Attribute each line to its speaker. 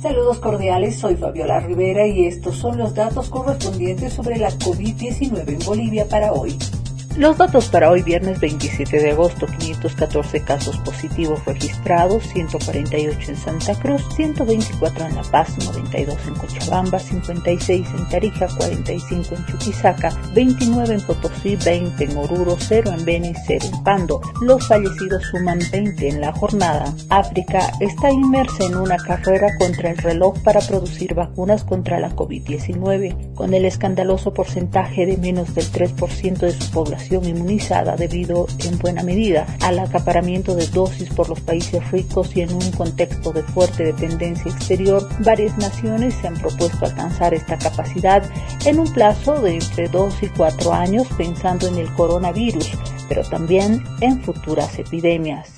Speaker 1: Saludos cordiales, soy Fabiola Rivera y estos son los datos correspondientes sobre la COVID-19 en Bolivia para hoy. Los datos para hoy, viernes 27 de agosto, 514 casos positivos registrados, 148 en Santa Cruz, 124 en La Paz, 92 en Cochabamba, 56 en Tarija, 45 en Chuquisaca, 29 en Potosí, 20 en Oruro, 0 en Beni, 0 en Pando. Los fallecidos suman 20 en la jornada. África está inmersa en una carrera contra el reloj para producir vacunas contra la COVID-19, con el escandaloso porcentaje de menos del 3% de su población inmunizada debido en buena medida al acaparamiento de dosis por los países ricos y en un contexto de fuerte dependencia exterior, varias naciones se han propuesto alcanzar esta capacidad en un plazo de entre 2 y 4 años pensando en el coronavirus, pero también en futuras epidemias.